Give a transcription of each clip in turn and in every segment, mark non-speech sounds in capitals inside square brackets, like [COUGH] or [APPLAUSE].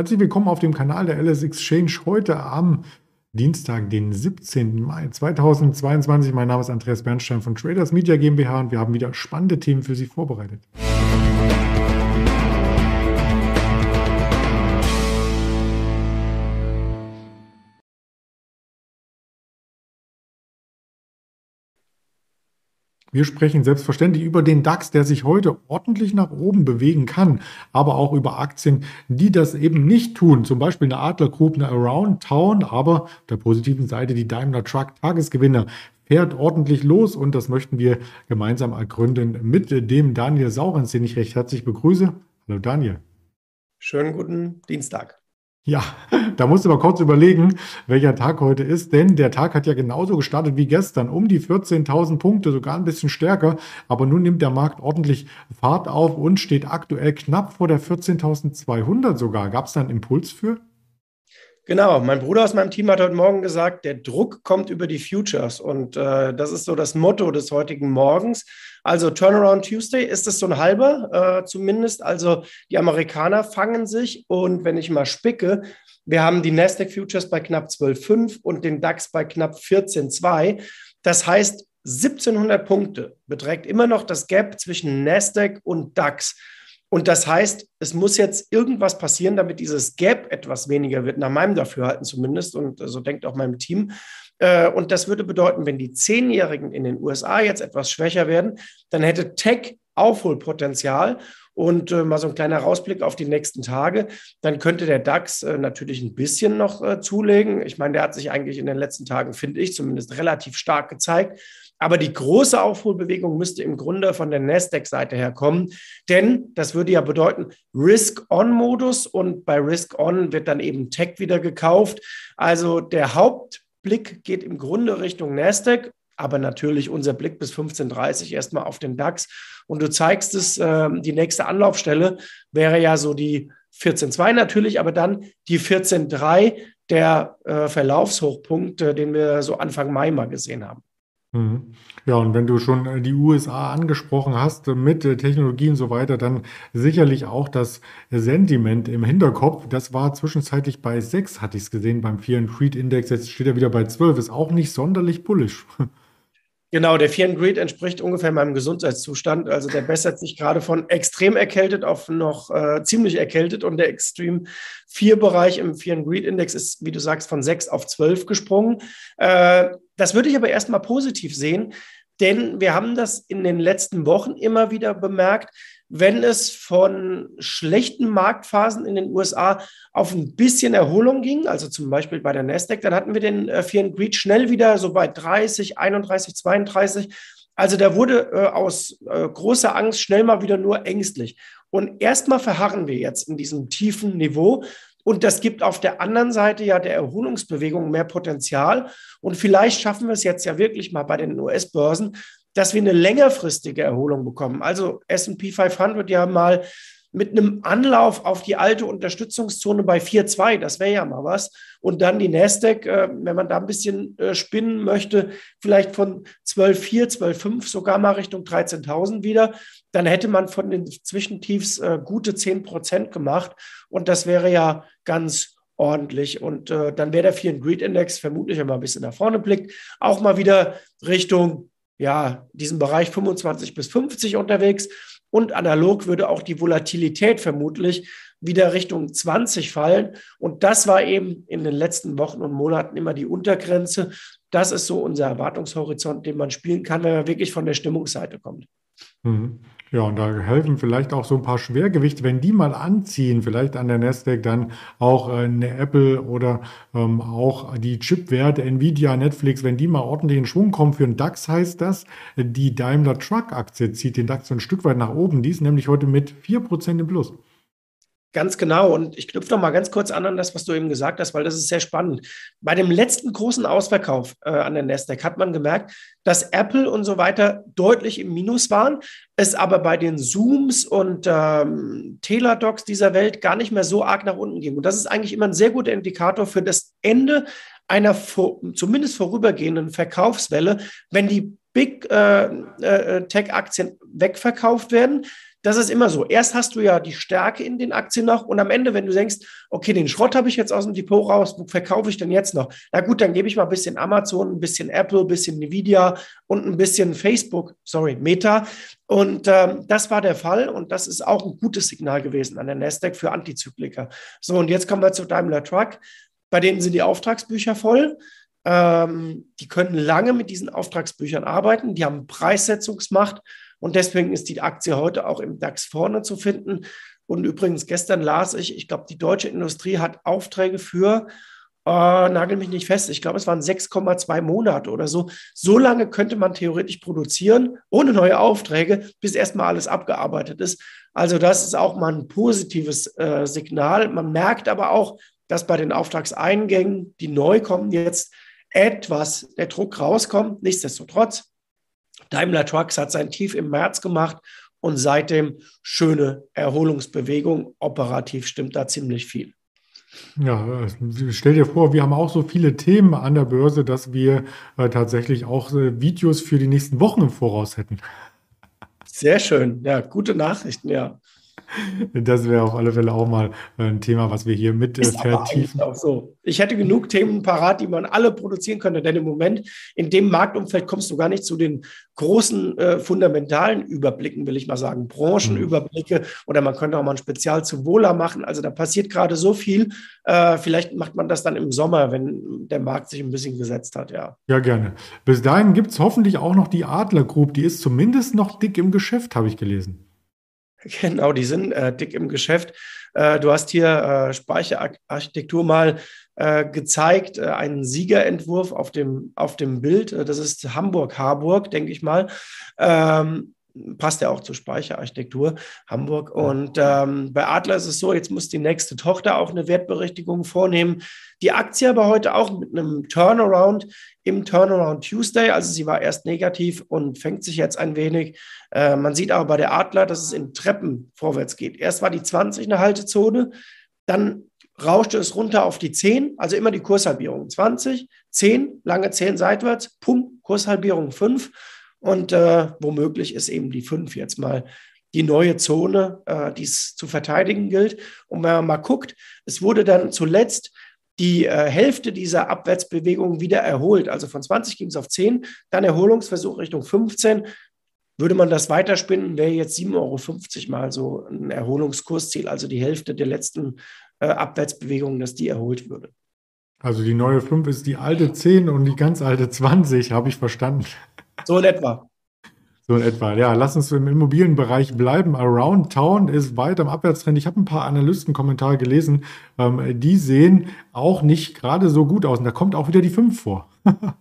Herzlich willkommen auf dem Kanal der LS Exchange heute am Dienstag, den 17. Mai 2022. Mein Name ist Andreas Bernstein von Traders Media GmbH und wir haben wieder spannende Themen für Sie vorbereitet. Wir sprechen selbstverständlich über den DAX, der sich heute ordentlich nach oben bewegen kann, aber auch über Aktien, die das eben nicht tun. Zum Beispiel eine Adler Group, eine Around Town, aber der positiven Seite die Daimler Truck Tagesgewinner fährt ordentlich los und das möchten wir gemeinsam ergründen mit dem Daniel Saurens, den ich recht herzlich begrüße. Hallo Daniel. Schönen guten Dienstag. Ja, da musst du mal kurz überlegen, welcher Tag heute ist, denn der Tag hat ja genauso gestartet wie gestern, um die 14.000 Punkte, sogar ein bisschen stärker, aber nun nimmt der Markt ordentlich Fahrt auf und steht aktuell knapp vor der 14.200 sogar. Gab es da einen Impuls für? Genau, mein Bruder aus meinem Team hat heute Morgen gesagt, der Druck kommt über die Futures und äh, das ist so das Motto des heutigen Morgens. Also Turnaround Tuesday ist es so ein halber äh, zumindest. Also die Amerikaner fangen sich und wenn ich mal spicke, wir haben die Nasdaq Futures bei knapp 12,5 und den DAX bei knapp 14,2. Das heißt, 1700 Punkte beträgt immer noch das Gap zwischen Nasdaq und DAX. Und das heißt, es muss jetzt irgendwas passieren, damit dieses Gap etwas weniger wird, nach meinem Dafürhalten zumindest. Und so denkt auch mein Team. Äh, und das würde bedeuten, wenn die Zehnjährigen in den USA jetzt etwas schwächer werden, dann hätte Tech Aufholpotenzial. Und äh, mal so ein kleiner Rausblick auf die nächsten Tage. Dann könnte der DAX äh, natürlich ein bisschen noch äh, zulegen. Ich meine, der hat sich eigentlich in den letzten Tagen, finde ich, zumindest relativ stark gezeigt. Aber die große Aufholbewegung müsste im Grunde von der Nasdaq-Seite her kommen, denn das würde ja bedeuten Risk-On-Modus und bei Risk-On wird dann eben Tech wieder gekauft. Also der Hauptblick geht im Grunde Richtung Nasdaq, aber natürlich unser Blick bis 15.30 erstmal auf den DAX. Und du zeigst es, äh, die nächste Anlaufstelle wäre ja so die 14.2 natürlich, aber dann die 14.3, der äh, Verlaufshochpunkt, äh, den wir so Anfang Mai mal gesehen haben. Mhm. Ja, und wenn du schon äh, die USA angesprochen hast äh, mit äh, Technologie und so weiter, dann sicherlich auch das Sentiment im Hinterkopf. Das war zwischenzeitlich bei 6, hatte ich es gesehen, beim Fear and Creed Index. Jetzt steht er wieder bei 12. Ist auch nicht sonderlich bullisch. [LAUGHS] Genau, der Fear and Greed entspricht ungefähr meinem Gesundheitszustand. Also der bessert sich gerade von extrem erkältet auf noch äh, ziemlich erkältet und der Extreme 4 Bereich im Fear and Greed Index ist, wie du sagst, von 6 auf 12 gesprungen. Äh, das würde ich aber erstmal positiv sehen, denn wir haben das in den letzten Wochen immer wieder bemerkt, wenn es von schlechten Marktphasen in den USA auf ein bisschen Erholung ging, also zum Beispiel bei der Nasdaq, dann hatten wir den äh, Fear and Greed schnell wieder so bei 30, 31, 32. Also da wurde äh, aus äh, großer Angst schnell mal wieder nur ängstlich. Und erstmal verharren wir jetzt in diesem tiefen Niveau. Und das gibt auf der anderen Seite ja der Erholungsbewegung mehr Potenzial. Und vielleicht schaffen wir es jetzt ja wirklich mal bei den US-Börsen, dass wir eine längerfristige Erholung bekommen. Also S&P 500 ja mal mit einem Anlauf auf die alte Unterstützungszone bei 4,2, das wäre ja mal was. Und dann die Nasdaq, äh, wenn man da ein bisschen äh, spinnen möchte, vielleicht von 12,4, 12,5 sogar mal Richtung 13.000 wieder, dann hätte man von den Zwischentiefs äh, gute 10 Prozent gemacht. Und das wäre ja ganz ordentlich. Und dann wäre der Fear and Greed Index vermutlich, man ein bisschen nach vorne blickt, auch mal wieder Richtung ja, diesem Bereich 25 bis 50 unterwegs. Und analog würde auch die Volatilität vermutlich wieder Richtung 20 fallen. Und das war eben in den letzten Wochen und Monaten immer die Untergrenze. Das ist so unser Erwartungshorizont, den man spielen kann, wenn man wirklich von der Stimmungsseite kommt. Mhm. Ja, und da helfen vielleicht auch so ein paar Schwergewichte, wenn die mal anziehen, vielleicht an der Nasdaq dann auch äh, eine Apple oder ähm, auch die Chipwerte, Nvidia, Netflix, wenn die mal ordentlich in Schwung kommen für den DAX, heißt das, die Daimler Truck Aktie zieht den DAX so ein Stück weit nach oben. Die ist nämlich heute mit 4% im Plus. Ganz genau. Und ich knüpfe noch mal ganz kurz an an das, was du eben gesagt hast, weil das ist sehr spannend. Bei dem letzten großen Ausverkauf äh, an der Nasdaq hat man gemerkt, dass Apple und so weiter deutlich im Minus waren, es aber bei den Zooms und ähm, Teladocs dieser Welt gar nicht mehr so arg nach unten ging. Und das ist eigentlich immer ein sehr guter Indikator für das Ende einer vor, zumindest vorübergehenden Verkaufswelle, wenn die Big äh, äh, Tech-Aktien wegverkauft werden das ist immer so. Erst hast du ja die Stärke in den Aktien noch und am Ende, wenn du denkst, okay, den Schrott habe ich jetzt aus dem Depot raus, wo verkaufe ich denn jetzt noch? Na gut, dann gebe ich mal ein bisschen Amazon, ein bisschen Apple, ein bisschen Nvidia und ein bisschen Facebook, sorry, Meta. Und ähm, das war der Fall und das ist auch ein gutes Signal gewesen an der Nasdaq für Antizykliker. So, und jetzt kommen wir zu Daimler Truck. Bei denen sind die Auftragsbücher voll. Ähm, die können lange mit diesen Auftragsbüchern arbeiten. Die haben Preissetzungsmacht und deswegen ist die Aktie heute auch im DAX vorne zu finden. Und übrigens, gestern las ich, ich glaube, die deutsche Industrie hat Aufträge für, äh, nagel mich nicht fest, ich glaube, es waren 6,2 Monate oder so. So lange könnte man theoretisch produzieren, ohne neue Aufträge, bis erstmal alles abgearbeitet ist. Also das ist auch mal ein positives äh, Signal. Man merkt aber auch, dass bei den Auftragseingängen, die neu kommen, jetzt etwas der Druck rauskommt. Nichtsdestotrotz, Daimler Trucks hat sein Tief im März gemacht und seitdem schöne Erholungsbewegung. Operativ stimmt da ziemlich viel. Ja, stell dir vor, wir haben auch so viele Themen an der Börse, dass wir äh, tatsächlich auch äh, Videos für die nächsten Wochen im Voraus hätten. Sehr schön. Ja, gute Nachrichten, ja. Das wäre auf alle Fälle auch mal äh, ein Thema, was wir hier mit äh, vertiefen. Auch so. Ich hätte genug Themen parat, die man alle produzieren könnte, denn im Moment in dem Marktumfeld kommst du gar nicht zu den großen äh, fundamentalen Überblicken, will ich mal sagen, Branchenüberblicke oder man könnte auch mal ein Spezial zu Wohler machen. Also da passiert gerade so viel. Äh, vielleicht macht man das dann im Sommer, wenn der Markt sich ein bisschen gesetzt hat, ja. Ja, gerne. Bis dahin gibt es hoffentlich auch noch die Adler Group, die ist zumindest noch dick im Geschäft, habe ich gelesen. Genau, die sind äh, dick im Geschäft. Äh, du hast hier äh, Speicherarchitektur mal äh, gezeigt, äh, einen Siegerentwurf auf dem, auf dem Bild. Äh, das ist Hamburg-Harburg, denke ich mal. Ähm, passt ja auch zur Speicherarchitektur Hamburg. Und ähm, bei Adler ist es so, jetzt muss die nächste Tochter auch eine Wertberichtigung vornehmen. Die Aktie aber heute auch mit einem Turnaround im Turnaround Tuesday. Also sie war erst negativ und fängt sich jetzt ein wenig. Äh, man sieht aber bei der Adler, dass es in Treppen vorwärts geht. Erst war die 20 eine Haltezone, dann rauschte es runter auf die 10, also immer die Kurshalbierung. 20, 10, lange 10 seitwärts, pum, Kurshalbierung 5 und äh, womöglich ist eben die 5 jetzt mal die neue Zone, äh, die es zu verteidigen gilt. Und wenn man mal guckt, es wurde dann zuletzt die äh, Hälfte dieser Abwärtsbewegung wieder erholt. Also von 20 ging es auf 10, dann Erholungsversuch Richtung 15. Würde man das weiterspinnen, wäre jetzt 7,50 Euro mal so ein Erholungskursziel, also die Hälfte der letzten äh, Abwärtsbewegungen, dass die erholt würde. Also die neue 5 ist die alte 10 und die ganz alte 20, habe ich verstanden. So in etwa. So in etwa. Ja, lass uns im Immobilienbereich bleiben. Around Town ist weiter im Abwärtstrend. Ich habe ein paar Analystenkommentare gelesen. Ähm, die sehen auch nicht gerade so gut aus. Und da kommt auch wieder die 5 vor. [LAUGHS]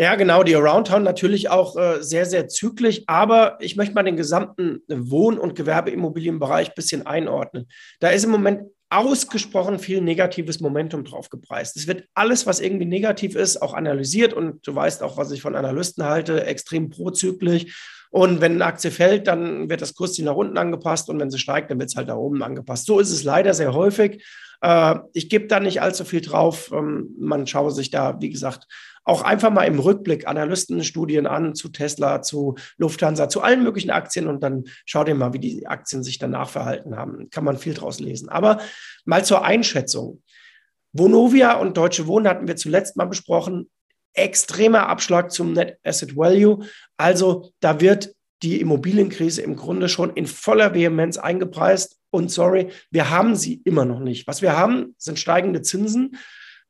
Ja, genau, die Around Town natürlich auch äh, sehr, sehr zyklisch, aber ich möchte mal den gesamten Wohn- und Gewerbeimmobilienbereich ein bisschen einordnen. Da ist im Moment ausgesprochen viel negatives Momentum drauf gepreist. Es wird alles, was irgendwie negativ ist, auch analysiert und du weißt auch, was ich von Analysten halte, extrem prozyklisch. Und wenn eine Aktie fällt, dann wird das Kursziel nach unten angepasst und wenn sie steigt, dann wird es halt nach oben angepasst. So ist es leider sehr häufig. Äh, ich gebe da nicht allzu viel drauf. Ähm, man schaue sich da, wie gesagt, auch einfach mal im Rückblick Analystenstudien an zu Tesla, zu Lufthansa, zu allen möglichen Aktien und dann schau dir mal, wie die Aktien sich danach verhalten haben. Kann man viel draus lesen. Aber mal zur Einschätzung. Vonovia und Deutsche Wohnen hatten wir zuletzt mal besprochen. Extremer Abschlag zum Net Asset Value. Also da wird die Immobilienkrise im Grunde schon in voller Vehemenz eingepreist. Und sorry, wir haben sie immer noch nicht. Was wir haben, sind steigende Zinsen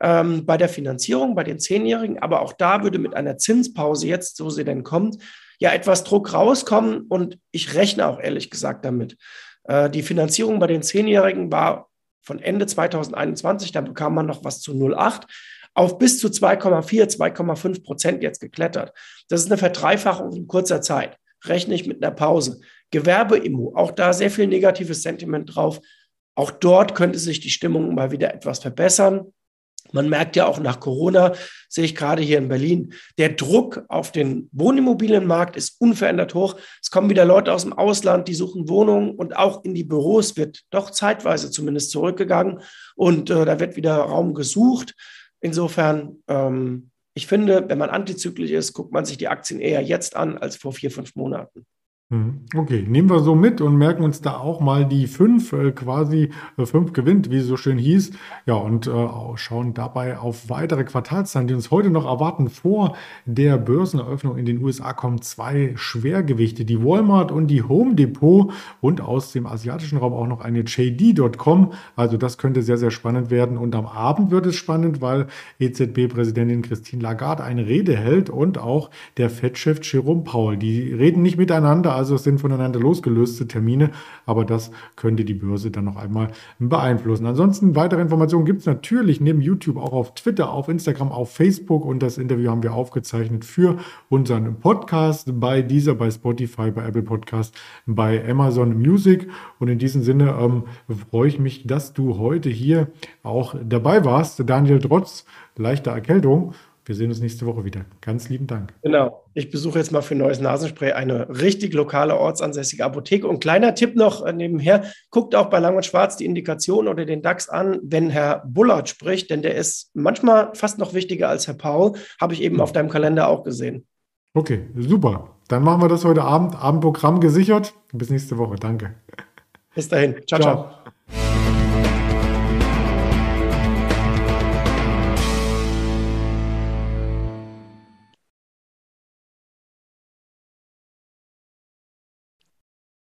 ähm, bei der Finanzierung, bei den Zehnjährigen. Aber auch da würde mit einer Zinspause jetzt, so sie denn kommt, ja etwas Druck rauskommen. Und ich rechne auch ehrlich gesagt damit. Äh, die Finanzierung bei den Zehnjährigen war von Ende 2021, da bekam man noch was zu 0,8 auf bis zu 2,4, 2,5 Prozent jetzt geklettert. Das ist eine Verdreifachung in kurzer Zeit. Rechne ich mit einer Pause. Gewerbeimmo, auch da sehr viel negatives Sentiment drauf. Auch dort könnte sich die Stimmung mal wieder etwas verbessern. Man merkt ja auch nach Corona, sehe ich gerade hier in Berlin, der Druck auf den Wohnimmobilienmarkt ist unverändert hoch. Es kommen wieder Leute aus dem Ausland, die suchen Wohnungen und auch in die Büros wird doch zeitweise zumindest zurückgegangen und äh, da wird wieder Raum gesucht. Insofern, ähm, ich finde, wenn man antizyklisch ist, guckt man sich die Aktien eher jetzt an als vor vier, fünf Monaten. Mhm. Okay, nehmen wir so mit und merken uns da auch mal die fünf, äh, quasi äh, fünf gewinnt, wie es so schön hieß. Ja, und äh, schauen dabei auf weitere Quartalszahlen, die uns heute noch erwarten. Vor der Börseneröffnung in den USA kommen zwei Schwergewichte, die Walmart und die Home Depot und aus dem asiatischen Raum auch noch eine JD.com. Also das könnte sehr, sehr spannend werden. Und am Abend wird es spannend, weil EZB-Präsidentin Christine Lagarde eine Rede hält und auch der Fettchef Jerome Paul. Die reden nicht miteinander also es sind voneinander losgelöste Termine, aber das könnte die Börse dann noch einmal beeinflussen. Ansonsten weitere Informationen gibt es natürlich neben YouTube auch auf Twitter, auf Instagram, auf Facebook und das Interview haben wir aufgezeichnet für unseren Podcast bei dieser, bei Spotify, bei Apple Podcast, bei Amazon Music und in diesem Sinne ähm, freue ich mich, dass du heute hier auch dabei warst. Daniel Trotz leichter Erkältung wir sehen uns nächste Woche wieder. Ganz lieben Dank. Genau. Ich besuche jetzt mal für neues Nasenspray eine richtig lokale, ortsansässige Apotheke. Und kleiner Tipp noch äh, nebenher: guckt auch bei Lang und Schwarz die Indikation oder den DAX an, wenn Herr Bullard spricht, denn der ist manchmal fast noch wichtiger als Herr Paul. Habe ich eben auf deinem Kalender auch gesehen. Okay, super. Dann machen wir das heute Abend. Abendprogramm gesichert. Bis nächste Woche. Danke. Bis dahin. ciao. ciao. ciao.